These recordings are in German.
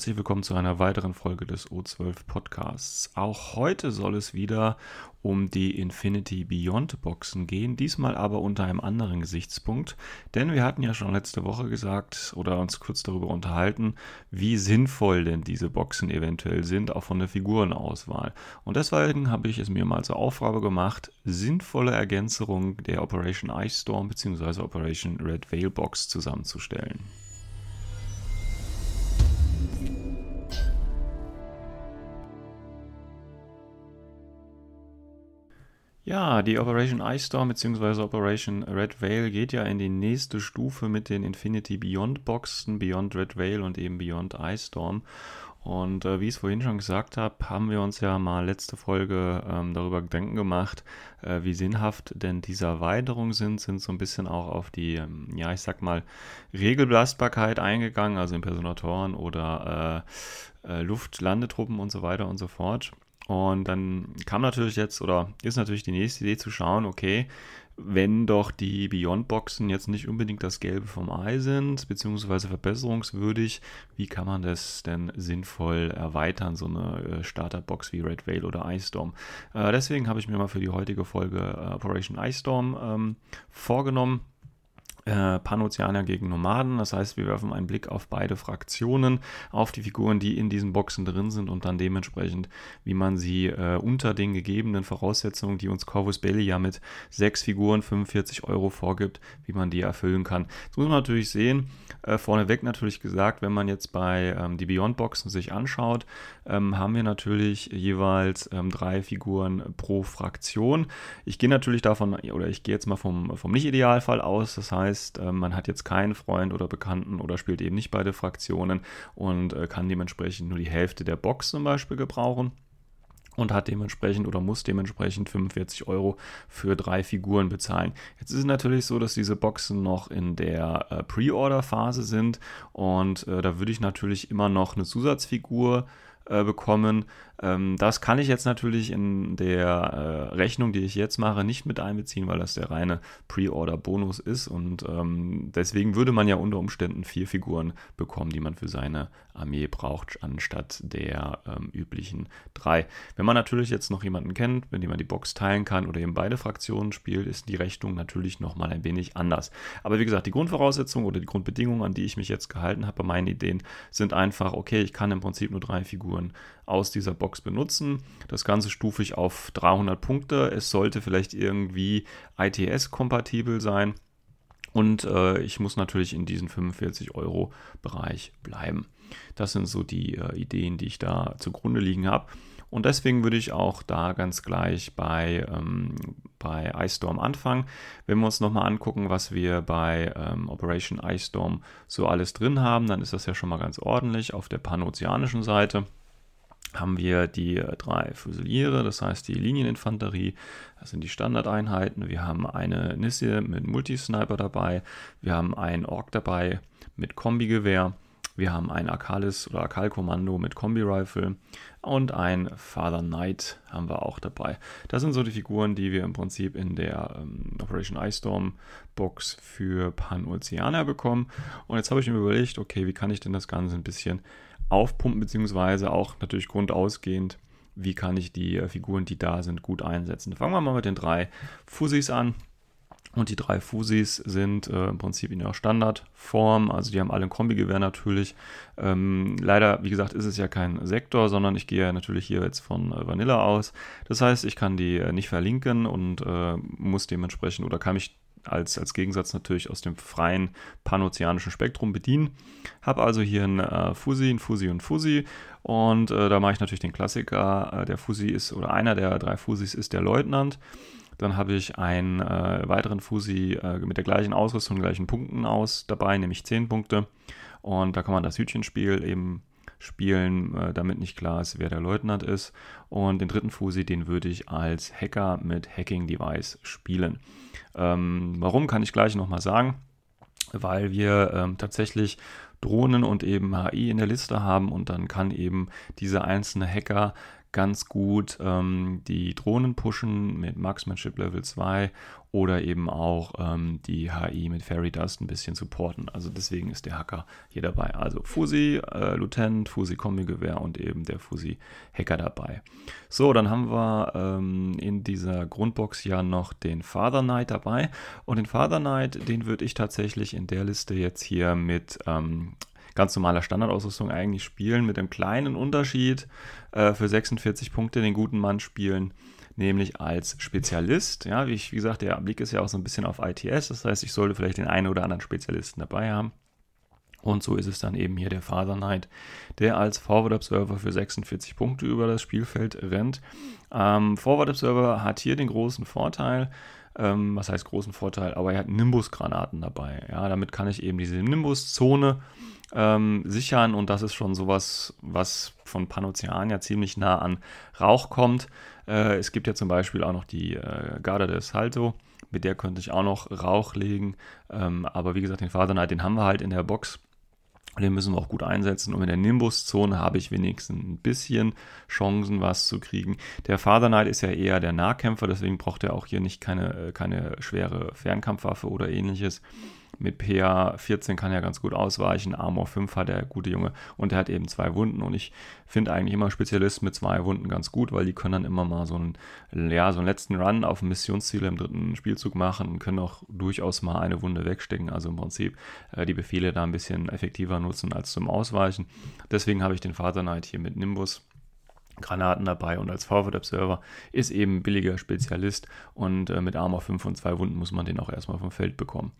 herzlich willkommen zu einer weiteren Folge des O12 Podcasts. Auch heute soll es wieder um die Infinity Beyond Boxen gehen, diesmal aber unter einem anderen Gesichtspunkt, denn wir hatten ja schon letzte Woche gesagt oder uns kurz darüber unterhalten, wie sinnvoll denn diese Boxen eventuell sind, auch von der Figurenauswahl. Und deswegen habe ich es mir mal zur Aufgabe gemacht, sinnvolle Ergänzungen der Operation Ice Storm bzw. Operation Red Veil Box zusammenzustellen. Ja, die Operation Ice Storm bzw. Operation Red Veil geht ja in die nächste Stufe mit den Infinity Beyond Boxen, Beyond Red Veil und eben Beyond Ice Storm. Und äh, wie ich es vorhin schon gesagt habe, haben wir uns ja mal letzte Folge ähm, darüber Gedanken gemacht, äh, wie sinnhaft denn diese Erweiterungen sind, sind so ein bisschen auch auf die, ähm, ja, ich sag mal, Regelbelastbarkeit eingegangen, also Impersonatoren oder äh, äh Luftlandetruppen und so weiter und so fort. Und dann kam natürlich jetzt, oder ist natürlich die nächste Idee zu schauen, okay, wenn doch die Beyond-Boxen jetzt nicht unbedingt das Gelbe vom Ei sind, beziehungsweise verbesserungswürdig, wie kann man das denn sinnvoll erweitern, so eine äh, Starterbox wie Red Veil oder Ice Storm? Äh, deswegen habe ich mir mal für die heutige Folge äh, Operation Ice Storm ähm, vorgenommen äh, Panozeaner gegen Nomaden. Das heißt, wir werfen einen Blick auf beide Fraktionen, auf die Figuren, die in diesen Boxen drin sind und dann dementsprechend, wie man sie äh, unter den gegebenen Voraussetzungen, die uns Corvus Belli ja mit sechs Figuren 45 Euro vorgibt, wie man die erfüllen kann. Das muss man natürlich sehen. Äh, vorneweg natürlich gesagt, wenn man jetzt bei ähm, die Beyond Boxen sich anschaut, ähm, haben wir natürlich jeweils ähm, drei Figuren pro Fraktion. Ich gehe natürlich davon, oder ich gehe jetzt mal vom, vom Nicht-Idealfall aus. Das heißt, heißt, äh, man hat jetzt keinen Freund oder Bekannten oder spielt eben nicht beide Fraktionen und äh, kann dementsprechend nur die Hälfte der Box zum Beispiel gebrauchen und hat dementsprechend oder muss dementsprechend 45 Euro für drei Figuren bezahlen. Jetzt ist es natürlich so, dass diese Boxen noch in der äh, Pre-Order-Phase sind und äh, da würde ich natürlich immer noch eine Zusatzfigur äh, bekommen. Ähm, das kann ich jetzt natürlich in der äh, Rechnung, die ich jetzt mache, nicht mit einbeziehen, weil das der reine Pre-Order-Bonus ist. Und ähm, deswegen würde man ja unter Umständen vier Figuren bekommen, die man für seine Armee braucht, anstatt der ähm, üblichen drei. Wenn man natürlich jetzt noch jemanden kennt, mit dem man die Box teilen kann oder eben beide Fraktionen spielt, ist die Rechnung natürlich nochmal ein wenig anders. Aber wie gesagt, die Grundvoraussetzungen oder die Grundbedingungen, an die ich mich jetzt gehalten habe bei meinen Ideen, sind einfach, okay, ich kann im Prinzip nur drei Figuren aus dieser Box benutzen. Das Ganze stufe ich auf 300 Punkte. Es sollte vielleicht irgendwie ITS-kompatibel sein. Und äh, ich muss natürlich in diesem 45 Euro Bereich bleiben. Das sind so die äh, Ideen, die ich da zugrunde liegen habe. Und deswegen würde ich auch da ganz gleich bei, ähm, bei Ice Storm anfangen. Wenn wir uns nochmal angucken, was wir bei ähm, Operation Ice Storm so alles drin haben, dann ist das ja schon mal ganz ordentlich. Auf der panozeanischen Seite haben wir die äh, drei Fusiliere, das heißt die Linieninfanterie, das sind die Standardeinheiten. Wir haben eine Nisse mit Multisniper dabei, wir haben einen Ork dabei mit Kombigewehr, wir haben ein Akalis oder Akal-Kommando mit Kombi-Rifle und ein Father Knight haben wir auch dabei. Das sind so die Figuren, die wir im Prinzip in der ähm, Operation Ice Storm Box für Pan-Ozeaner bekommen. Und jetzt habe ich mir überlegt, okay, wie kann ich denn das Ganze ein bisschen aufpumpen, beziehungsweise auch natürlich grundausgehend, wie kann ich die äh, Figuren, die da sind, gut einsetzen. Fangen wir mal mit den drei Fusis an. Und die drei Fusis sind äh, im Prinzip in ihrer Standardform. Also die haben alle ein Kombigewehr natürlich. Ähm, leider, wie gesagt, ist es ja kein Sektor, sondern ich gehe natürlich hier jetzt von äh, Vanilla aus. Das heißt, ich kann die äh, nicht verlinken und äh, muss dementsprechend oder kann mich als, als Gegensatz natürlich aus dem freien panozeanischen Spektrum bedienen. Habe also hier ein äh, Fusi, ein Fusi und Fusi und äh, da mache ich natürlich den Klassiker. Äh, der Fusi ist, oder einer der drei Fusis ist der Leutnant. Dann habe ich einen äh, weiteren Fusi äh, mit der gleichen Ausrüstung, gleichen Punkten aus dabei, nämlich 10 Punkte. Und da kann man das Hütchenspiel eben spielen, äh, damit nicht klar ist, wer der Leutnant ist. Und den dritten Fusi, den würde ich als Hacker mit Hacking Device spielen. Ähm, warum kann ich gleich nochmal sagen? Weil wir ähm, tatsächlich Drohnen und eben HI in der Liste haben und dann kann eben dieser einzelne Hacker ganz gut ähm, die Drohnen pushen mit Marksmanship Level 2 oder eben auch ähm, die HI mit Fairy Dust ein bisschen supporten. Also deswegen ist der Hacker hier dabei. Also Fusi, äh, Lieutenant, Fusi Kombi-Gewehr und eben der Fusi Hacker dabei. So, dann haben wir ähm, in dieser Grundbox ja noch den Father Knight dabei. Und den Father Knight, den würde ich tatsächlich in der Liste jetzt hier mit ähm, ganz normaler Standardausrüstung eigentlich spielen, mit einem kleinen Unterschied äh, für 46 Punkte den guten Mann spielen, nämlich als Spezialist. Ja, wie, ich, wie gesagt, der Blick ist ja auch so ein bisschen auf ITS, das heißt, ich sollte vielleicht den einen oder anderen Spezialisten dabei haben. Und so ist es dann eben hier der Father Knight, der als Forward Observer für 46 Punkte über das Spielfeld rennt. Ähm, Forward Observer hat hier den großen Vorteil, ähm, was heißt großen Vorteil, aber er hat Nimbus-Granaten dabei. Ja, damit kann ich eben diese Nimbus-Zone ähm, sichern und das ist schon sowas, was von Panoceania ziemlich nah an Rauch kommt. Äh, es gibt ja zum Beispiel auch noch die äh, Garda del Salto, mit der könnte ich auch noch Rauch legen, ähm, aber wie gesagt, den Father Knight, den haben wir halt in der Box. Den müssen wir auch gut einsetzen. Und in der Nimbus-Zone habe ich wenigstens ein bisschen Chancen, was zu kriegen. Der Father Knight ist ja eher der Nahkämpfer, deswegen braucht er auch hier nicht keine, äh, keine schwere Fernkampfwaffe oder ähnliches. Mit PA 14 kann er ganz gut ausweichen. Armor 5 hat der gute Junge und er hat eben zwei Wunden. Und ich finde eigentlich immer Spezialisten mit zwei Wunden ganz gut, weil die können dann immer mal so einen, ja, so einen letzten Run auf ein Missionsziel im dritten Spielzug machen und können auch durchaus mal eine Wunde wegstecken. Also im Prinzip äh, die Befehle da ein bisschen effektiver nutzen als zum Ausweichen. Deswegen habe ich den Father Knight hier mit Nimbus. Granaten dabei und als Forward Observer ist eben billiger Spezialist und äh, mit Armor 5 und 2 Wunden muss man den auch erstmal vom Feld bekommen.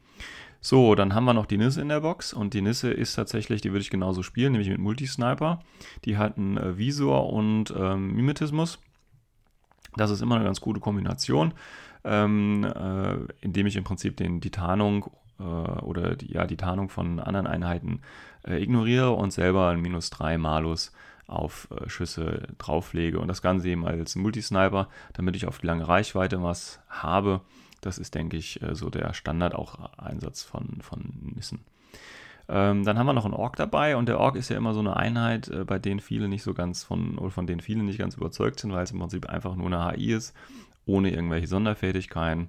So, dann haben wir noch die Nisse in der Box und die Nisse ist tatsächlich, die würde ich genauso spielen, nämlich mit Multisniper. Die hat einen äh, Visor und ähm, Mimetismus. Das ist immer eine ganz gute Kombination, ähm, äh, indem ich im Prinzip den, die Tarnung äh, oder die, ja, die Tarnung von anderen Einheiten äh, ignoriere und selber einen minus 3 Malus auf äh, Schüsse drauflege. Und das Ganze eben als Multisniper, damit ich auf die lange Reichweite was habe. Das ist, denke ich, äh, so der Standard auch Einsatz von, von Nissen. Ähm, dann haben wir noch einen Ork dabei und der Ork ist ja immer so eine Einheit, äh, bei denen viele nicht so ganz von, oder von denen viele nicht ganz überzeugt sind, weil es im Prinzip einfach nur eine HI ist, ohne irgendwelche Sonderfähigkeiten.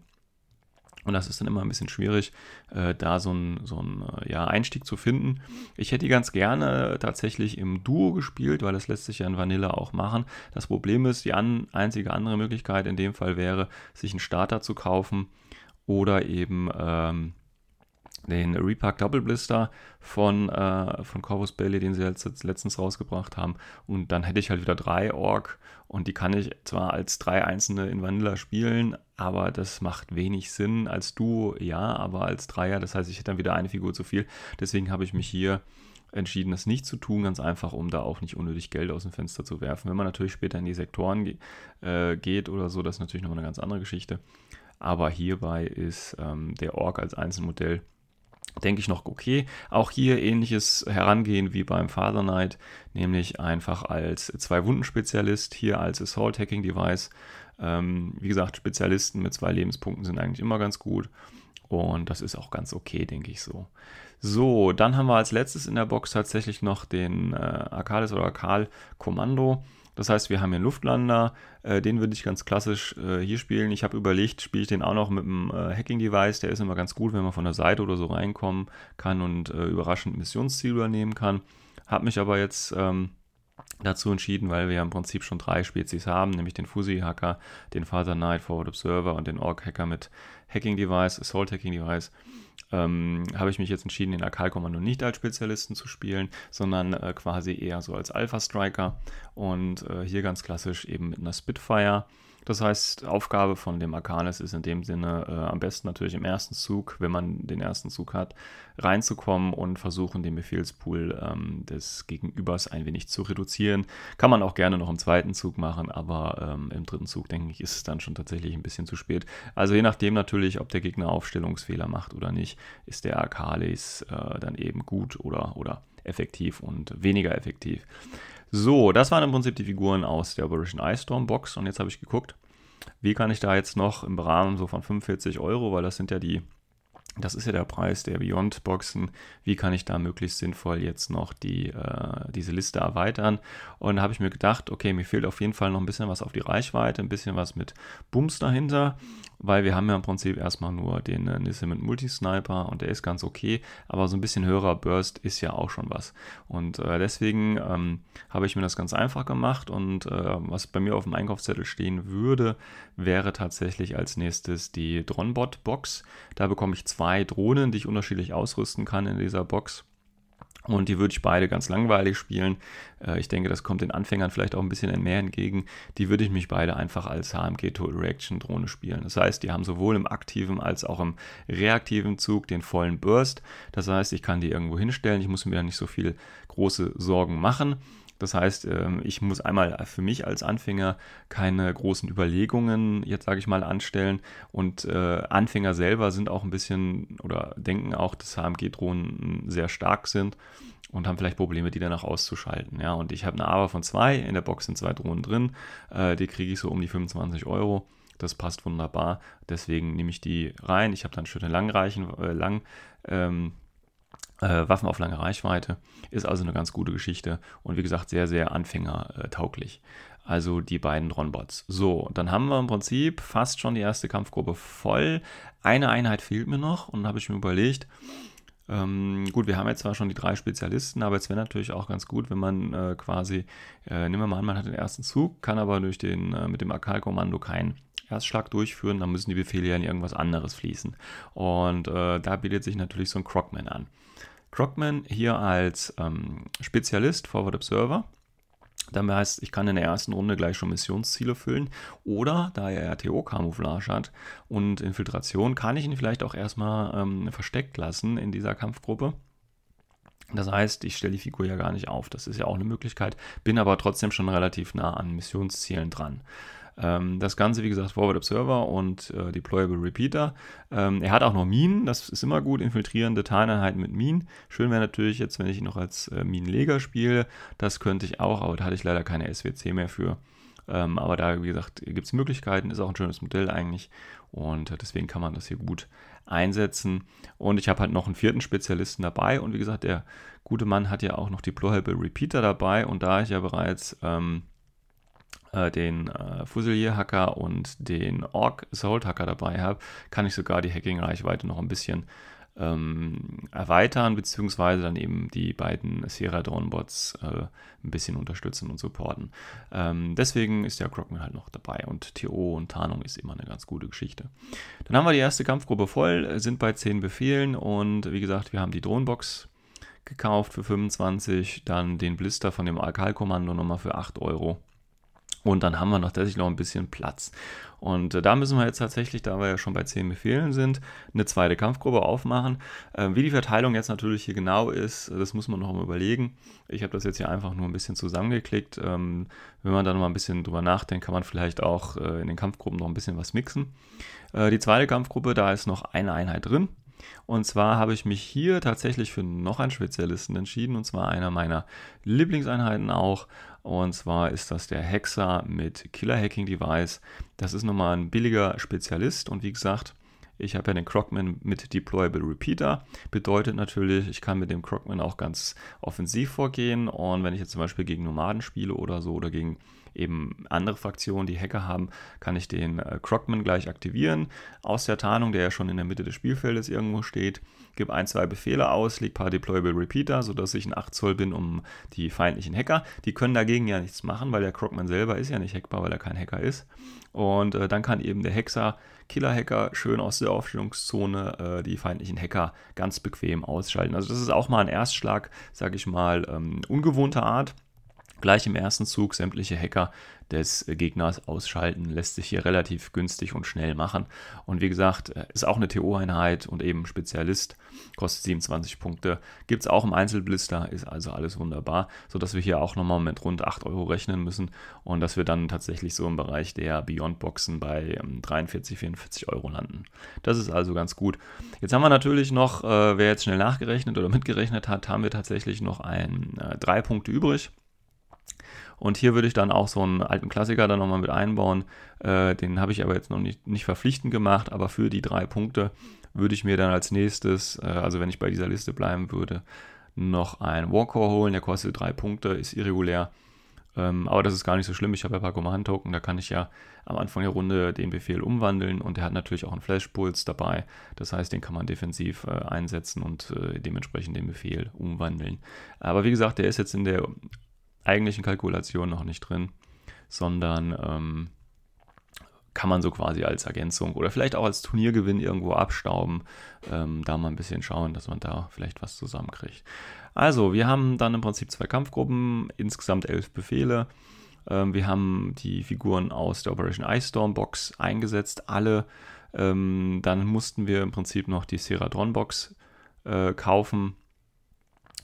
Und das ist dann immer ein bisschen schwierig, äh, da so einen so äh, ja, Einstieg zu finden. Ich hätte die ganz gerne tatsächlich im Duo gespielt, weil das lässt sich ja in Vanilla auch machen. Das Problem ist, die an, einzige andere Möglichkeit in dem Fall wäre, sich einen Starter zu kaufen oder eben ähm, den Repack Double Blister von, äh, von Corvus Belli, den sie jetzt letztens rausgebracht haben. Und dann hätte ich halt wieder drei Ork und die kann ich zwar als drei einzelne in Vanilla spielen, aber das macht wenig Sinn. Als Duo ja, aber als Dreier, das heißt, ich hätte dann wieder eine Figur zu viel. Deswegen habe ich mich hier entschieden, das nicht zu tun, ganz einfach, um da auch nicht unnötig Geld aus dem Fenster zu werfen. Wenn man natürlich später in die Sektoren ge äh, geht oder so, das ist natürlich nochmal eine ganz andere Geschichte. Aber hierbei ist ähm, der Ork als Einzelmodell denke ich noch okay. Auch hier ähnliches Herangehen wie beim Father Knight, nämlich einfach als Zwei-Wunden-Spezialist, hier als Assault-Hacking-Device. Ähm, wie gesagt, Spezialisten mit zwei Lebenspunkten sind eigentlich immer ganz gut. Und das ist auch ganz okay, denke ich so. So, dann haben wir als letztes in der Box tatsächlich noch den äh, Arcades oder Akal Kommando. Das heißt, wir haben hier einen Luftlander, äh, den würde ich ganz klassisch äh, hier spielen. Ich habe überlegt, spiele ich den auch noch mit einem äh, Hacking-Device. Der ist immer ganz gut, wenn man von der Seite oder so reinkommen kann und äh, überraschend Missionsziel übernehmen kann. Habe mich aber jetzt ähm, dazu entschieden, weil wir ja im Prinzip schon drei Spezies haben, nämlich den Fusi-Hacker, den Father Knight Forward Observer und den Orc-Hacker mit Hacking-Device, Assault-Hacking-Device ähm, habe ich mich jetzt entschieden, den Akal-Kommando nicht als Spezialisten zu spielen, sondern äh, quasi eher so als Alpha-Striker und äh, hier ganz klassisch eben mit einer Spitfire das heißt, Aufgabe von dem Arcanis ist in dem Sinne äh, am besten natürlich im ersten Zug, wenn man den ersten Zug hat, reinzukommen und versuchen, den Befehlspool ähm, des Gegenübers ein wenig zu reduzieren. Kann man auch gerne noch im zweiten Zug machen, aber ähm, im dritten Zug, denke ich, ist es dann schon tatsächlich ein bisschen zu spät. Also je nachdem natürlich, ob der Gegner Aufstellungsfehler macht oder nicht, ist der Arcalis äh, dann eben gut oder, oder effektiv und weniger effektiv. So, das waren im Prinzip die Figuren aus der Operation Ice Storm Box. Und jetzt habe ich geguckt, wie kann ich da jetzt noch im Rahmen so von 45 Euro, weil das sind ja die das ist ja der Preis der Beyond-Boxen. Wie kann ich da möglichst sinnvoll jetzt noch die, äh, diese Liste erweitern? Und da habe ich mir gedacht, okay, mir fehlt auf jeden Fall noch ein bisschen was auf die Reichweite, ein bisschen was mit Bums dahinter, weil wir haben ja im Prinzip erstmal nur den äh, Nissan Multi-Sniper und der ist ganz okay, aber so ein bisschen höherer Burst ist ja auch schon was. Und äh, deswegen ähm, habe ich mir das ganz einfach gemacht und äh, was bei mir auf dem Einkaufszettel stehen würde, wäre tatsächlich als nächstes die Dronbot-Box. Da bekomme ich zwei zwei Drohnen, die ich unterschiedlich ausrüsten kann in dieser Box. Und die würde ich beide ganz langweilig spielen. Äh, ich denke, das kommt den Anfängern vielleicht auch ein bisschen mehr entgegen. Die würde ich mich beide einfach als HMG Total Reaction Drohne spielen. Das heißt, die haben sowohl im aktiven als auch im reaktiven Zug den vollen Burst. Das heißt, ich kann die irgendwo hinstellen. Ich muss mir da nicht so viel große Sorgen machen. Das heißt, ähm, ich muss einmal für mich als Anfänger keine großen Überlegungen, jetzt sage ich mal, anstellen. Und äh, Anfänger selber sind auch ein bisschen oder denken auch, dass HMG-Drohnen sehr stark sind und haben vielleicht Probleme, die danach auszuschalten. Ja, und ich habe eine AVA von zwei, in der Box sind zwei Drohnen drin, äh, die kriege ich so um die 25 Euro. Das passt wunderbar. Deswegen nehme ich die rein. Ich habe dann schöne Langreichen, äh, lang, ähm, äh, Waffen auf lange Reichweite. Ist also eine ganz gute Geschichte und wie gesagt sehr, sehr anfängertauglich. Also die beiden Dronbots. So, dann haben wir im Prinzip fast schon die erste Kampfgruppe voll. Eine Einheit fehlt mir noch und habe ich mir überlegt, ähm, gut, wir haben jetzt zwar schon die drei Spezialisten, aber es wäre natürlich auch ganz gut, wenn man äh, quasi, äh, nehmen wir mal an, man hat den ersten Zug, kann aber durch den, äh, mit dem Akal-Kommando keinen Erstschlag durchführen, dann müssen die Befehle ja in irgendwas anderes fließen. Und äh, da bietet sich natürlich so ein Crocman an. Crocman hier als ähm, Spezialist, Forward Observer. Das heißt, ich kann in der ersten Runde gleich schon Missionsziele füllen. Oder, da er RTO-Camouflage hat und Infiltration, kann ich ihn vielleicht auch erstmal ähm, versteckt lassen in dieser Kampfgruppe. Das heißt, ich stelle die Figur ja gar nicht auf. Das ist ja auch eine Möglichkeit, bin aber trotzdem schon relativ nah an Missionszielen dran. Ähm, das Ganze, wie gesagt, Forward Observer und äh, Deployable Repeater. Ähm, er hat auch noch Minen, das ist immer gut, infiltrierende Tarneinheiten mit Minen. Schön wäre natürlich jetzt, wenn ich ihn noch als äh, Minenleger spiele. Das könnte ich auch, aber da hatte ich leider keine SWC mehr für. Ähm, aber da, wie gesagt, gibt es Möglichkeiten, ist auch ein schönes Modell eigentlich und äh, deswegen kann man das hier gut einsetzen. Und ich habe halt noch einen vierten Spezialisten dabei und wie gesagt, der gute Mann hat ja auch noch Deployable Repeater dabei und da ich ja bereits ähm, äh, den äh, Fusilier-Hacker und den Orc Assault-Hacker dabei habe, kann ich sogar die Hacking-Reichweite noch ein bisschen ähm, erweitern, beziehungsweise dann eben die beiden Sierra Drone-Bots äh, ein bisschen unterstützen und supporten. Ähm, deswegen ist der Crockman halt noch dabei und TO und Tarnung ist immer eine ganz gute Geschichte. Dann haben wir die erste Kampfgruppe voll, sind bei 10 Befehlen und wie gesagt, wir haben die Drohnenbox gekauft für 25, dann den Blister von dem Alkalkommando nochmal für 8 Euro und dann haben wir noch tatsächlich noch ein bisschen Platz. Und äh, da müssen wir jetzt tatsächlich, da wir ja schon bei 10 Befehlen sind, eine zweite Kampfgruppe aufmachen. Äh, wie die Verteilung jetzt natürlich hier genau ist, das muss man noch mal überlegen. Ich habe das jetzt hier einfach nur ein bisschen zusammengeklickt. Ähm, wenn man da noch mal ein bisschen drüber nachdenkt, kann man vielleicht auch äh, in den Kampfgruppen noch ein bisschen was mixen. Äh, die zweite Kampfgruppe, da ist noch eine Einheit drin. Und zwar habe ich mich hier tatsächlich für noch einen Spezialisten entschieden, und zwar einer meiner Lieblingseinheiten auch. Und zwar ist das der Hexer mit Killer Hacking Device. Das ist nochmal ein billiger Spezialist und wie gesagt, ich habe ja den Crocman mit Deployable Repeater. Bedeutet natürlich, ich kann mit dem Crocman auch ganz offensiv vorgehen. Und wenn ich jetzt zum Beispiel gegen Nomaden spiele oder so oder gegen eben andere Fraktionen, die Hacker haben, kann ich den äh, Crocman gleich aktivieren. Aus der Tarnung, der ja schon in der Mitte des Spielfeldes irgendwo steht, gebe ein, zwei Befehle aus, leg ein paar Deployable Repeater, sodass ich ein 8 Zoll bin um die feindlichen Hacker. Die können dagegen ja nichts machen, weil der Crocman selber ist ja nicht hackbar, weil er kein Hacker ist. Und äh, dann kann eben der Hexer, Killer-Hacker, schön aus der Aufstellungszone äh, die feindlichen Hacker ganz bequem ausschalten. Also das ist auch mal ein Erstschlag, sage ich mal, ähm, ungewohnter Art gleich im ersten Zug sämtliche Hacker des Gegners ausschalten. Lässt sich hier relativ günstig und schnell machen. Und wie gesagt, äh, ist auch eine TO-Einheit und eben Spezialist. Kostet 27 Punkte. Gibt es auch im Einzelblister, ist also alles wunderbar. Sodass wir hier auch nochmal mit rund 8 Euro rechnen müssen. Und dass wir dann tatsächlich so im Bereich der Beyond-Boxen bei 43, ähm, 44 Euro landen. Das ist also ganz gut. Jetzt haben wir natürlich noch, äh, wer jetzt schnell nachgerechnet oder mitgerechnet hat, haben wir tatsächlich noch ein, äh, drei Punkte übrig. Und hier würde ich dann auch so einen alten Klassiker dann nochmal mit einbauen. Äh, den habe ich aber jetzt noch nicht, nicht verpflichtend gemacht, aber für die drei Punkte würde ich mir dann als nächstes, äh, also wenn ich bei dieser Liste bleiben würde, noch einen Warcore holen. Der kostet drei Punkte, ist irregulär. Ähm, aber das ist gar nicht so schlimm. Ich habe ja ein paar Command-Token, da kann ich ja am Anfang der Runde den Befehl umwandeln und der hat natürlich auch einen Flash-Puls dabei. Das heißt, den kann man defensiv äh, einsetzen und äh, dementsprechend den Befehl umwandeln. Aber wie gesagt, der ist jetzt in der eigentlichen Kalkulation noch nicht drin, sondern ähm, kann man so quasi als Ergänzung oder vielleicht auch als Turniergewinn irgendwo abstauben. Ähm, da mal ein bisschen schauen, dass man da vielleicht was zusammenkriegt. Also, wir haben dann im Prinzip zwei Kampfgruppen, insgesamt elf Befehle. Ähm, wir haben die Figuren aus der Operation Ice Storm Box eingesetzt, alle. Ähm, dann mussten wir im Prinzip noch die Seradron Box äh, kaufen.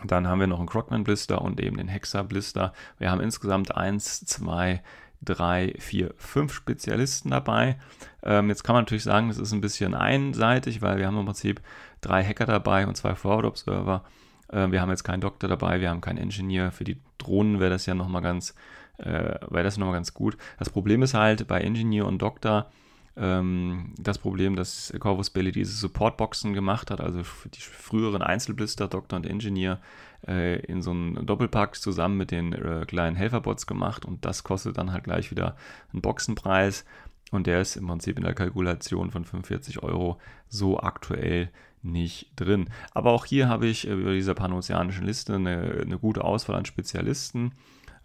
Dann haben wir noch einen Crockman Blister und eben den Hexa Blister. Wir haben insgesamt 1, 2, 3, 4, 5 Spezialisten dabei. Ähm, jetzt kann man natürlich sagen, das ist ein bisschen einseitig, weil wir haben im Prinzip drei Hacker dabei und zwei Forward Observer. Äh, wir haben jetzt keinen Doktor dabei, wir haben keinen Engineer. Für die Drohnen wäre das ja nochmal ganz, äh, wäre nochmal ganz gut. Das Problem ist halt bei Engineer und Doktor, ähm, das Problem, dass Corvus Belli diese Supportboxen gemacht hat, also die früheren Einzelblister, Doktor und Engineer, äh, in so einem Doppelpack zusammen mit den äh, kleinen Helferbots gemacht und das kostet dann halt gleich wieder einen Boxenpreis und der ist im Prinzip in der Kalkulation von 45 Euro so aktuell nicht drin. Aber auch hier habe ich über dieser panozeanischen Liste eine, eine gute Auswahl an Spezialisten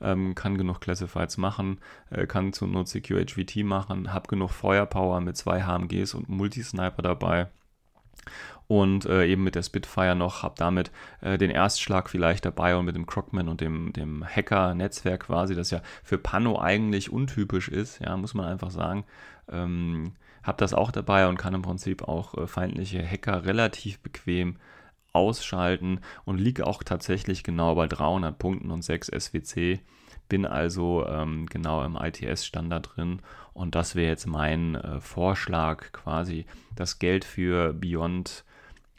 ähm, kann genug Classifieds machen, äh, kann zur Not CQHVT machen, habe genug Feuerpower mit zwei HMGs und Multisniper dabei und äh, eben mit der Spitfire noch, habe damit äh, den Erstschlag vielleicht dabei und mit dem Crockman und dem, dem Hacker-Netzwerk quasi, das ja für Pano eigentlich untypisch ist, ja, muss man einfach sagen. Ähm, habe das auch dabei und kann im Prinzip auch äh, feindliche Hacker relativ bequem ausschalten und liege auch tatsächlich genau bei 300 Punkten und 6 SWC. Bin also ähm, genau im ITS-Standard drin und das wäre jetzt mein äh, Vorschlag, quasi das Geld für Beyond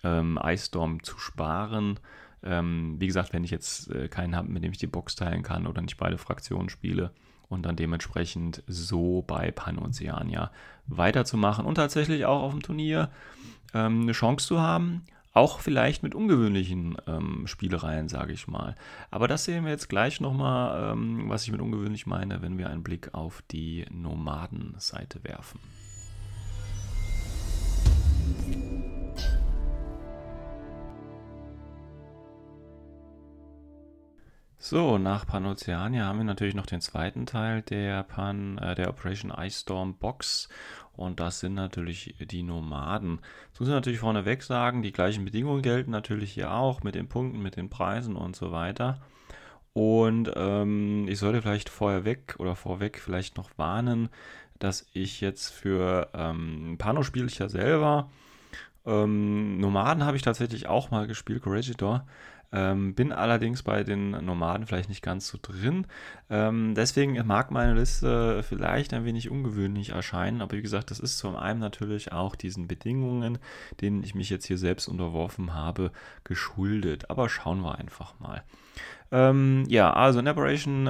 ähm, Ice Storm zu sparen. Ähm, wie gesagt, wenn ich jetzt äh, keinen habe, mit dem ich die Box teilen kann oder nicht beide Fraktionen spiele und dann dementsprechend so bei Panoceania weiterzumachen und tatsächlich auch auf dem Turnier ähm, eine Chance zu haben, auch vielleicht mit ungewöhnlichen ähm, Spielereien, sage ich mal. Aber das sehen wir jetzt gleich nochmal, ähm, was ich mit ungewöhnlich meine, wenn wir einen Blick auf die Nomadenseite werfen. So, nach Panoceania haben wir natürlich noch den zweiten Teil der, Pan, äh, der Operation Ice Storm Box und das sind natürlich die Nomaden. Jetzt muss ich natürlich vorneweg sagen, die gleichen Bedingungen gelten natürlich hier auch mit den Punkten, mit den Preisen und so weiter. Und ähm, ich sollte vielleicht vorher weg oder vorweg vielleicht noch warnen, dass ich jetzt für ähm, Pano spiele ich ja selber. Ähm, Nomaden habe ich tatsächlich auch mal gespielt, Corregidor. Ähm, bin allerdings bei den Nomaden vielleicht nicht ganz so drin. Ähm, deswegen mag meine Liste vielleicht ein wenig ungewöhnlich erscheinen, aber wie gesagt, das ist zum einen natürlich auch diesen Bedingungen, denen ich mich jetzt hier selbst unterworfen habe, geschuldet. Aber schauen wir einfach mal. Ähm, ja, also in Operation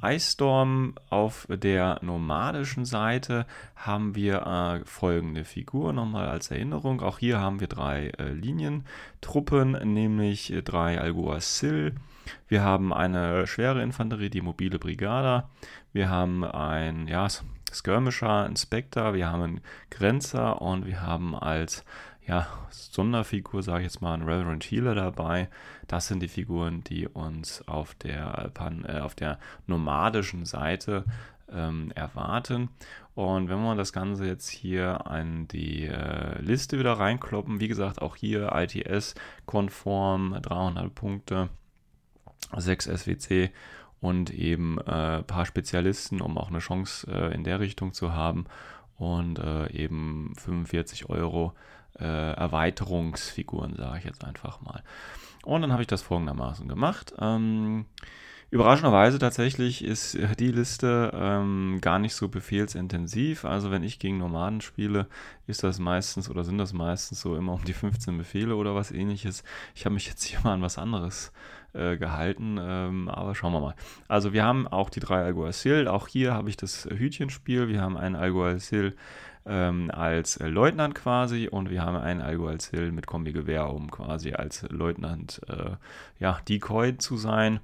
ähm, Ice Storm auf der nomadischen Seite haben wir äh, folgende Figur nochmal als Erinnerung. Auch hier haben wir drei äh, Linientruppen, nämlich äh, drei Alguacil. Wir haben eine schwere Infanterie, die mobile Brigada. Wir haben ein ja, Skirmisher, Inspector. Wir haben einen Grenzer und wir haben als ja, Sonderfigur, sage ich jetzt mal, ein Reverend Healer dabei. Das sind die Figuren, die uns auf der, Pan, äh, auf der nomadischen Seite ähm, erwarten. Und wenn wir das Ganze jetzt hier an die äh, Liste wieder reinkloppen, wie gesagt, auch hier ITS-konform, 300 Punkte, 6 SWC und eben ein äh, paar Spezialisten, um auch eine Chance äh, in der Richtung zu haben und äh, eben 45 Euro äh, Erweiterungsfiguren, sage ich jetzt einfach mal. Und dann habe ich das folgendermaßen gemacht. Ähm, Überraschenderweise tatsächlich ist die Liste ähm, gar nicht so befehlsintensiv. Also wenn ich gegen Nomaden spiele, ist das meistens oder sind das meistens so immer um die 15 Befehle oder was ähnliches. Ich habe mich jetzt hier mal an was anderes äh, gehalten, ähm, aber schauen wir mal. Also wir haben auch die drei Alguacil, auch hier habe ich das Hütchenspiel, wir haben einen Alguacil ähm, als Leutnant quasi und wir haben einen Alguacil mit Kombi-Gewehr, um quasi als Leutnant äh, ja, Decoy zu sein,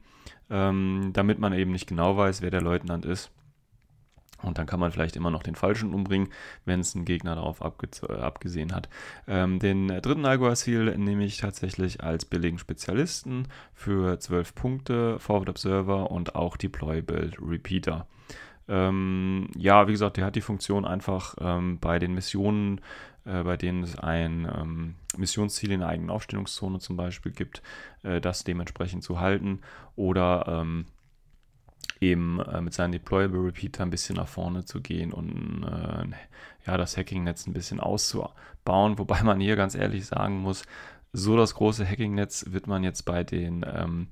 ähm, damit man eben nicht genau weiß, wer der Leutnant ist. Und dann kann man vielleicht immer noch den Falschen umbringen, wenn es ein Gegner darauf äh, abgesehen hat. Ähm, den dritten Alguacil nehme ich tatsächlich als billigen Spezialisten für 12 Punkte, Forward Observer und auch Deployable Repeater. Ähm, ja, wie gesagt, der hat die Funktion einfach ähm, bei den Missionen, äh, bei denen es ein ähm, Missionsziel in der eigenen Aufstellungszone zum Beispiel gibt, äh, das dementsprechend zu halten oder ähm, eben äh, mit seinem Deployable Repeater ein bisschen nach vorne zu gehen und äh, ja, das Hacking-Netz ein bisschen auszubauen, wobei man hier ganz ehrlich sagen muss, so das große Hacking-Netz wird man jetzt bei den ähm,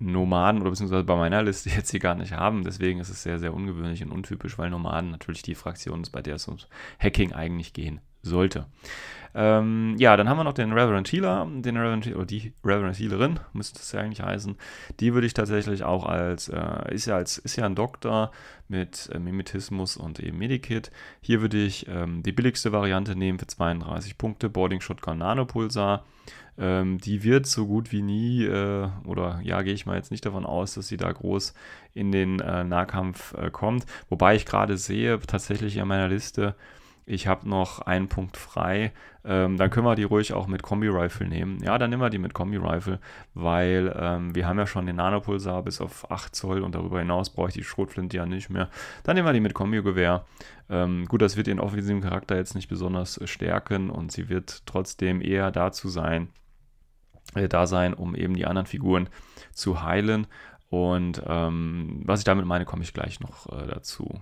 Nomaden oder beziehungsweise bei meiner Liste jetzt hier gar nicht haben. Deswegen ist es sehr, sehr ungewöhnlich und untypisch, weil Nomaden natürlich die Fraktion ist, bei der es ums Hacking eigentlich gehen sollte. Ähm, ja, dann haben wir noch den Reverend Healer, den Reverend, oder die Reverend Healerin, müsste es ja eigentlich heißen. Die würde ich tatsächlich auch als, äh, ist ja als, ist ja ein Doktor mit äh, Mimetismus und eben Medikit. Hier würde ich ähm, die billigste Variante nehmen für 32 Punkte, Boarding Shotgun Nanopulsar. Ähm, die wird so gut wie nie, äh, oder ja, gehe ich mal jetzt nicht davon aus, dass sie da groß in den äh, Nahkampf äh, kommt. Wobei ich gerade sehe, tatsächlich in meiner Liste, ich habe noch einen Punkt frei, ähm, dann können wir die ruhig auch mit Kombi-Rifle nehmen. Ja, dann nehmen wir die mit Kombi-Rifle, weil ähm, wir haben ja schon den Nanopulsar bis auf 8 Zoll und darüber hinaus brauche ich die Schrotflinte ja nicht mehr. Dann nehmen wir die mit Kombi-Gewehr. Ähm, gut, das wird ihren offensiven Charakter jetzt nicht besonders stärken und sie wird trotzdem eher dazu sein, äh, da sein, um eben die anderen Figuren zu heilen. Und ähm, was ich damit meine, komme ich gleich noch äh, dazu.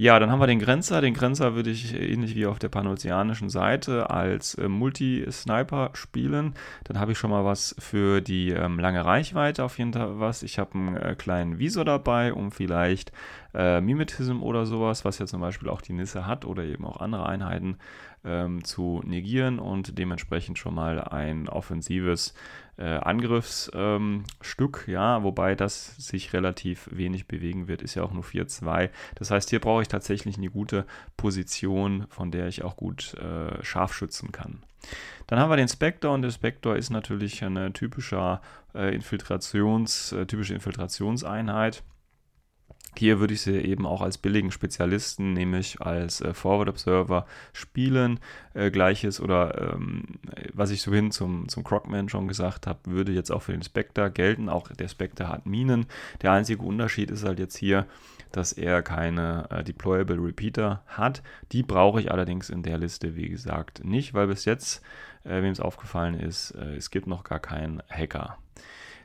Ja, dann haben wir den Grenzer. Den Grenzer würde ich ähnlich wie auf der panozeanischen Seite als äh, Multi-Sniper spielen. Dann habe ich schon mal was für die ähm, lange Reichweite auf jeden Fall was. Ich habe einen äh, kleinen Visor dabei, um vielleicht äh, Mimetism oder sowas, was ja zum Beispiel auch die Nisse hat oder eben auch andere Einheiten ähm, zu negieren und dementsprechend schon mal ein offensives äh, Angriffsstück, ähm, ja, wobei das sich relativ wenig bewegen wird, ist ja auch nur 4-2. Das heißt, hier brauche ich tatsächlich eine gute Position, von der ich auch gut äh, scharf schützen kann. Dann haben wir den Spectre und der Spectre ist natürlich eine typische äh, Infiltrations, äh, typische Infiltrationseinheit. Hier würde ich sie eben auch als billigen Spezialisten, nämlich als äh, Forward Observer spielen. Äh, Gleiches oder ähm, was ich so hin zum, zum Crocman schon gesagt habe, würde jetzt auch für den Spectre gelten. Auch der Spectre hat Minen. Der einzige Unterschied ist halt jetzt hier, dass er keine äh, Deployable Repeater hat. Die brauche ich allerdings in der Liste, wie gesagt, nicht, weil bis jetzt, äh, wem es aufgefallen ist, äh, es gibt noch gar keinen Hacker.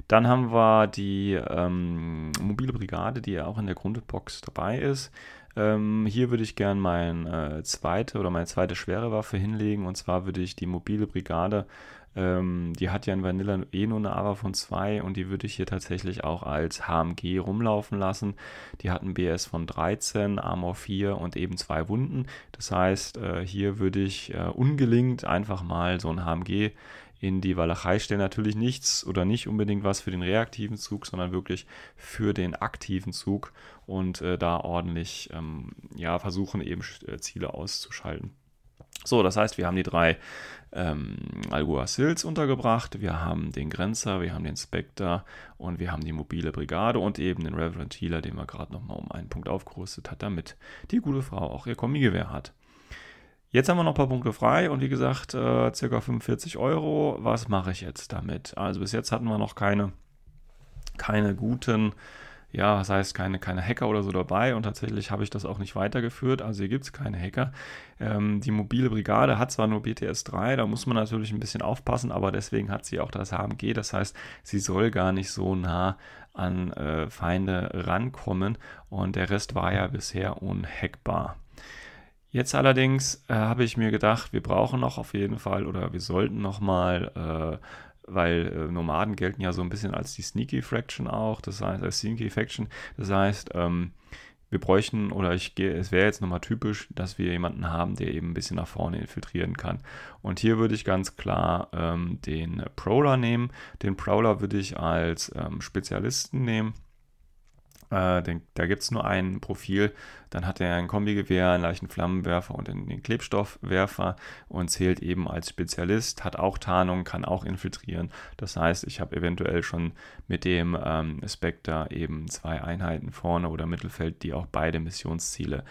Dann haben wir die ähm, mobile Brigade, die ja auch in der Grundbox dabei ist. Ähm, hier würde ich gerne meine äh, zweite oder meine zweite schwere Waffe hinlegen. Und zwar würde ich die mobile Brigade, ähm, die hat ja in Vanilla eh nur eine AVA von 2 und die würde ich hier tatsächlich auch als HMG rumlaufen lassen. Die hat ein BS von 13, Armor 4 und eben zwei Wunden. Das heißt, äh, hier würde ich äh, ungelingt einfach mal so ein HMG in die Walachei stellen. Natürlich nichts oder nicht unbedingt was für den reaktiven Zug, sondern wirklich für den aktiven Zug und äh, da ordentlich ähm, ja, versuchen, eben äh, Ziele auszuschalten. So, das heißt, wir haben die drei ähm, Alguacils untergebracht, wir haben den Grenzer, wir haben den Spectre und wir haben die mobile Brigade und eben den Reverend Healer, den wir gerade nochmal um einen Punkt aufgerüstet hat, damit die gute Frau auch ihr Kombigewehr hat. Jetzt haben wir noch ein paar Punkte frei und wie gesagt, äh, circa 45 Euro. Was mache ich jetzt damit? Also bis jetzt hatten wir noch keine, keine guten, ja, das heißt keine, keine Hacker oder so dabei und tatsächlich habe ich das auch nicht weitergeführt. Also hier gibt es keine Hacker. Ähm, die mobile Brigade hat zwar nur BTS 3, da muss man natürlich ein bisschen aufpassen, aber deswegen hat sie auch das HMG. Das heißt, sie soll gar nicht so nah an äh, Feinde rankommen und der Rest war ja bisher unhackbar. Jetzt allerdings äh, habe ich mir gedacht, wir brauchen noch auf jeden Fall oder wir sollten noch mal, äh, weil äh, Nomaden gelten ja so ein bisschen als die Sneaky Fraction auch, das heißt als Sneaky Faction, das heißt, ähm, wir bräuchten, oder ich gehe, es wäre jetzt nochmal typisch, dass wir jemanden haben, der eben ein bisschen nach vorne infiltrieren kann. Und hier würde ich ganz klar ähm, den Prowler nehmen. Den Prowler würde ich als ähm, Spezialisten nehmen äh, den, da gibt es nur ein Profil. Dann hat er ein Kombigewehr, einen leichten Flammenwerfer und einen Klebstoffwerfer und zählt eben als Spezialist, hat auch Tarnung, kann auch infiltrieren. Das heißt, ich habe eventuell schon mit dem ähm, Spectre eben zwei Einheiten vorne oder Mittelfeld, die auch beide Missionsziele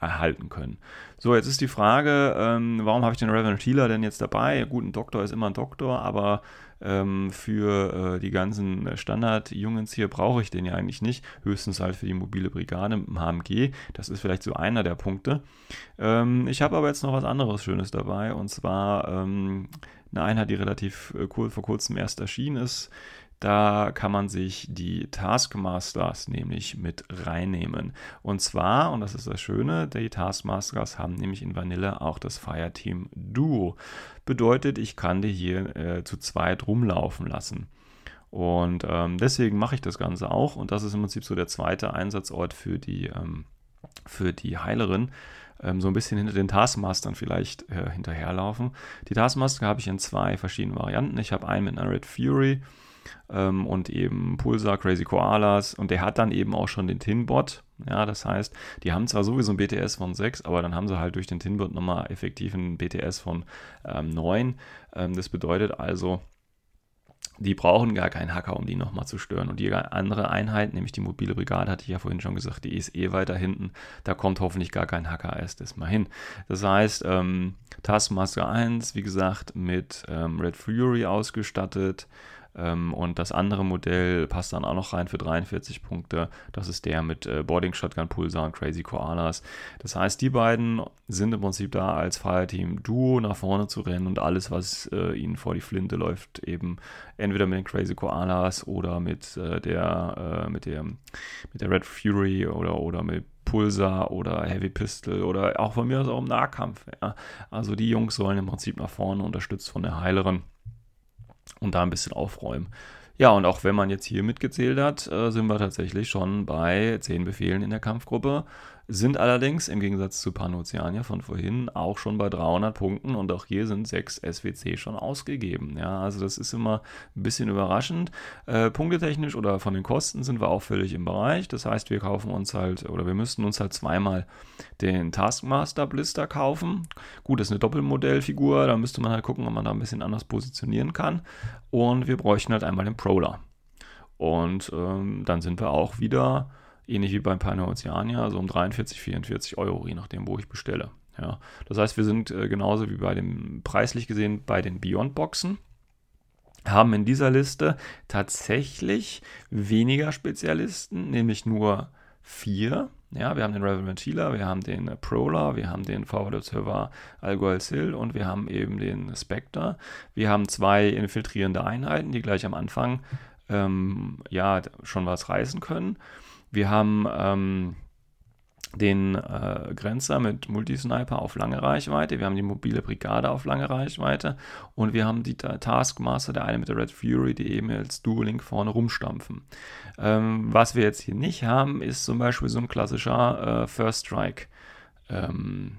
erhalten können. So, jetzt ist die Frage, ähm, warum habe ich den Reverend Healer denn jetzt dabei? Gut, ein Doktor ist immer ein Doktor, aber ähm, für äh, die ganzen Standard-Jungens hier brauche ich den ja eigentlich nicht. Höchstens halt für die mobile Brigade mit dem HMG. Das ist vielleicht so einer der Punkte. Ähm, ich habe aber jetzt noch was anderes Schönes dabei und zwar ähm, eine Einheit, die relativ äh, cool vor kurzem erst erschienen ist. Da kann man sich die Taskmasters nämlich mit reinnehmen. Und zwar, und das ist das Schöne, die Taskmasters haben nämlich in Vanille auch das Fireteam Duo. Bedeutet, ich kann die hier äh, zu zweit rumlaufen lassen. Und ähm, deswegen mache ich das Ganze auch. Und das ist im Prinzip so der zweite Einsatzort für die, ähm, für die Heilerin ähm, so ein bisschen hinter den Taskmastern vielleicht äh, hinterherlaufen. Die Taskmaster habe ich in zwei verschiedenen Varianten. Ich habe einen mit einer Red Fury ähm, und eben Pulsar, Crazy Koalas und der hat dann eben auch schon den Tinbot. Ja, das heißt, die haben zwar sowieso ein BTS von 6, aber dann haben sie halt durch den Tinbot nochmal effektiv einen BTS von ähm, 9. Ähm, das bedeutet also, die brauchen gar keinen Hacker, um die nochmal zu stören. Und die andere Einheit, nämlich die mobile Brigade, hatte ich ja vorhin schon gesagt, die ist eh weiter hinten. Da kommt hoffentlich gar kein Hacker erst erstmal hin. Das heißt, ähm, Taskmaster 1, wie gesagt, mit ähm, Red Fury ausgestattet. Ähm, und das andere Modell passt dann auch noch rein für 43 Punkte. Das ist der mit äh, Boarding Shotgun Pulsar und Crazy Koalas. Das heißt, die beiden sind im Prinzip da als Fireteam Duo nach vorne zu rennen und alles, was äh, ihnen vor die Flinte läuft, eben entweder mit den Crazy Koalas oder mit äh, der äh, mit der mit der Red Fury oder oder mit Pulsar oder Heavy Pistol oder auch von mir aus auch im Nahkampf. Ja. Also die Jungs sollen im Prinzip nach vorne unterstützt von der Heilerin und da ein bisschen aufräumen. Ja, und auch wenn man jetzt hier mitgezählt hat, äh, sind wir tatsächlich schon bei 10 Befehlen in der Kampfgruppe sind allerdings im Gegensatz zu Panoceania von vorhin auch schon bei 300 Punkten und auch hier sind 6 SWC schon ausgegeben. Ja, also das ist immer ein bisschen überraschend. Äh, punktetechnisch oder von den Kosten sind wir auch völlig im Bereich. Das heißt, wir kaufen uns halt oder wir müssten uns halt zweimal den Taskmaster Blister kaufen. Gut, das ist eine Doppelmodellfigur, da müsste man halt gucken, ob man da ein bisschen anders positionieren kann. Und wir bräuchten halt einmal den Prowler. Und ähm, dann sind wir auch wieder ähnlich wie beim Pioneer Oceania, so um 43, 44 Euro, je nachdem, wo ich bestelle. Ja, das heißt, wir sind äh, genauso wie bei dem preislich gesehen bei den Beyond-Boxen haben in dieser Liste tatsächlich weniger Spezialisten, nämlich nur vier. Ja, wir haben den Reverend Healer, wir haben den Prowler, wir haben den Forward Observer Algoil Sill und wir haben eben den Spectre. Wir haben zwei infiltrierende Einheiten, die gleich am Anfang ähm, ja schon was reißen können. Wir haben ähm, den äh, Grenzer mit Multisniper auf lange Reichweite, wir haben die mobile Brigade auf lange Reichweite und wir haben die Taskmaster, der eine mit der Red Fury, die eben als Dual-Link vorne rumstampfen. Ähm, was wir jetzt hier nicht haben, ist zum Beispiel so ein klassischer äh, First Strike. Ähm,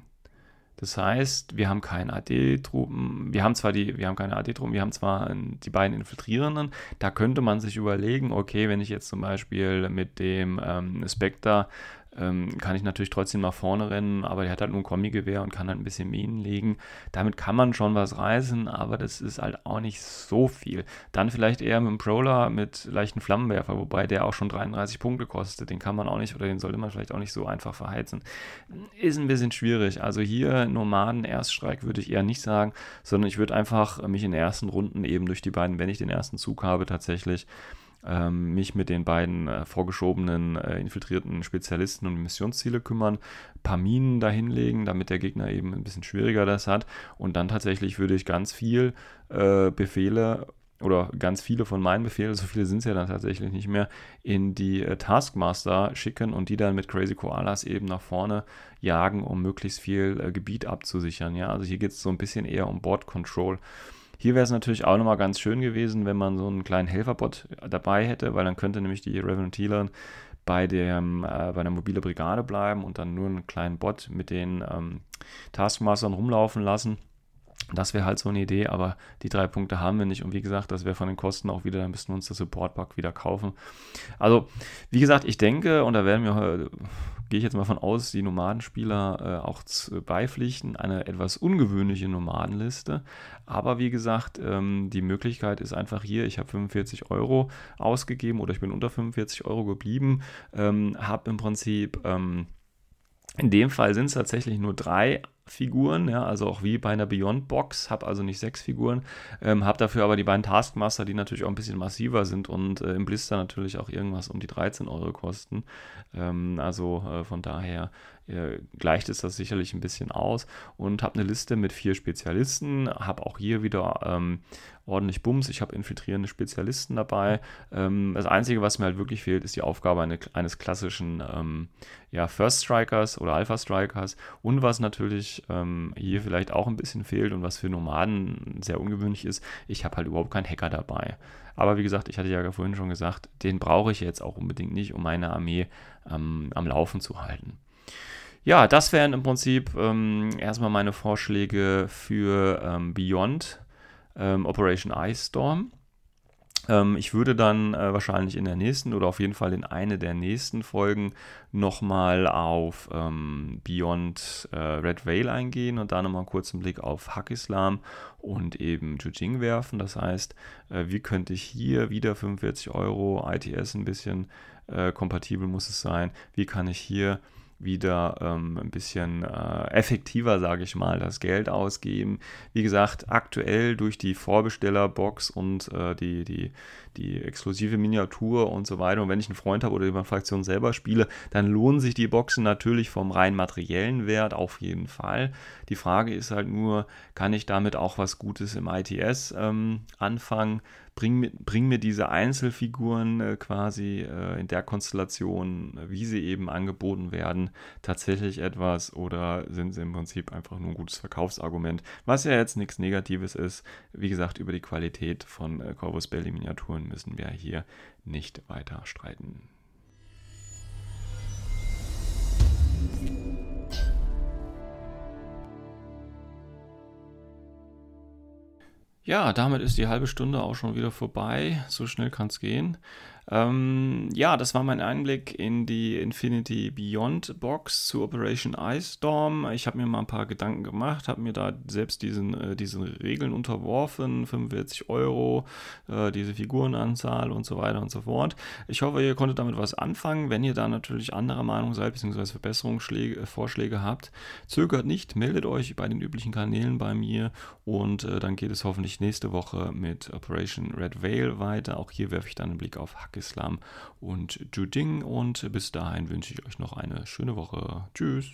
das heißt, wir haben keine AD-Truppen, wir haben zwar die, wir haben keine AD-Truppen, wir haben zwar die beiden Infiltrierenden, da könnte man sich überlegen, okay, wenn ich jetzt zum Beispiel mit dem ähm, Spectre ähm, kann ich natürlich trotzdem nach vorne rennen, aber der hat halt nur ein Kombigewehr und kann halt ein bisschen Minen legen. Damit kann man schon was reißen, aber das ist halt auch nicht so viel. Dann vielleicht eher mit einem Prowler mit leichten Flammenwerfer, wobei der auch schon 33 Punkte kostet. Den kann man auch nicht oder den sollte man vielleicht auch nicht so einfach verheizen. Ist ein bisschen schwierig. Also hier Nomaden Erststreik würde ich eher nicht sagen, sondern ich würde einfach mich in den ersten Runden eben durch die beiden, wenn ich den ersten Zug habe, tatsächlich ähm, mich mit den beiden äh, vorgeschobenen äh, infiltrierten Spezialisten um die Missionsziele kümmern, ein paar Minen dahinlegen, damit der Gegner eben ein bisschen schwieriger das hat. Und dann tatsächlich würde ich ganz viel äh, Befehle oder ganz viele von meinen Befehlen, so viele sind es ja dann tatsächlich nicht mehr, in die äh, Taskmaster schicken und die dann mit Crazy Koalas eben nach vorne jagen, um möglichst viel äh, Gebiet abzusichern. Ja, also hier geht es so ein bisschen eher um Board Control. Hier wäre es natürlich auch nochmal ganz schön gewesen, wenn man so einen kleinen Helferbot dabei hätte, weil dann könnte nämlich die Revenant Healer bei, dem, äh, bei der mobile Brigade bleiben und dann nur einen kleinen Bot mit den ähm, Taskmastern rumlaufen lassen. Das wäre halt so eine Idee, aber die drei Punkte haben wir nicht. Und wie gesagt, das wäre von den Kosten auch wieder, dann müssten wir uns das Support-Pack wieder kaufen. Also, wie gesagt, ich denke, und da werden wir, gehe ich jetzt mal von aus, die Nomadenspieler äh, auch zu, beipflichten, eine etwas ungewöhnliche Nomadenliste. Aber wie gesagt, ähm, die Möglichkeit ist einfach hier, ich habe 45 Euro ausgegeben oder ich bin unter 45 Euro geblieben, ähm, habe im Prinzip... Ähm, in dem Fall sind es tatsächlich nur drei Figuren, ja, also auch wie bei einer Beyond Box, habe also nicht sechs Figuren, ähm, habe dafür aber die beiden Taskmaster, die natürlich auch ein bisschen massiver sind und äh, im Blister natürlich auch irgendwas um die 13 Euro kosten. Ähm, also äh, von daher äh, gleicht es das sicherlich ein bisschen aus und habe eine Liste mit vier Spezialisten, habe auch hier wieder ähm, ordentlich Bums, ich habe infiltrierende Spezialisten dabei. Ähm, das Einzige, was mir halt wirklich fehlt, ist die Aufgabe eine, eines klassischen ähm, ja, First Strikers oder Alpha Strikers und was natürlich ähm, hier vielleicht auch ein bisschen fehlt und was für Nomaden sehr ungewöhnlich ist, ich habe halt überhaupt keinen Hacker dabei. Aber wie gesagt, ich hatte ja vorhin schon gesagt, den brauche ich jetzt auch unbedingt nicht, um meine Armee ähm, am Laufen zu halten. Ja, das wären im Prinzip ähm, erstmal meine Vorschläge für ähm, Beyond ähm, Operation Ice Storm. Ähm, ich würde dann äh, wahrscheinlich in der nächsten oder auf jeden Fall in eine der nächsten Folgen nochmal auf ähm, Beyond äh, Red Veil eingehen und da nochmal einen Blick auf Hack Islam und eben Jujing werfen. Das heißt, äh, wie könnte ich hier wieder 45 Euro ITS ein bisschen äh, kompatibel muss es sein? Wie kann ich hier wieder ähm, ein bisschen äh, effektiver, sage ich mal, das Geld ausgeben. Wie gesagt, aktuell durch die Vorbestellerbox und äh, die, die, die exklusive Miniatur und so weiter. Und wenn ich einen Freund habe oder die Fraktion selber spiele, dann lohnen sich die Boxen natürlich vom rein materiellen Wert auf jeden Fall. Die Frage ist halt nur, kann ich damit auch was Gutes im ITS ähm, anfangen? Bring mir, bring mir diese Einzelfiguren äh, quasi äh, in der Konstellation, wie sie eben angeboten werden, tatsächlich etwas oder sind sie im Prinzip einfach nur ein gutes Verkaufsargument, was ja jetzt nichts Negatives ist. Wie gesagt, über die Qualität von äh, Corvus Belli Miniaturen müssen wir hier nicht weiter streiten. Ja, damit ist die halbe Stunde auch schon wieder vorbei. So schnell kann es gehen. Ähm, ja, das war mein Einblick in die Infinity Beyond Box zu Operation Ice Storm. Ich habe mir mal ein paar Gedanken gemacht, habe mir da selbst diesen, äh, diesen Regeln unterworfen, 45 Euro, äh, diese Figurenanzahl und so weiter und so fort. Ich hoffe, ihr konntet damit was anfangen. Wenn ihr da natürlich anderer Meinung seid, beziehungsweise Verbesserungsvorschläge äh, habt, zögert nicht, meldet euch bei den üblichen Kanälen bei mir und äh, dann geht es hoffentlich nächste Woche mit Operation Red Veil weiter. Auch hier werfe ich dann einen Blick auf Hack Islam und Juding. Und bis dahin wünsche ich euch noch eine schöne Woche. Tschüss.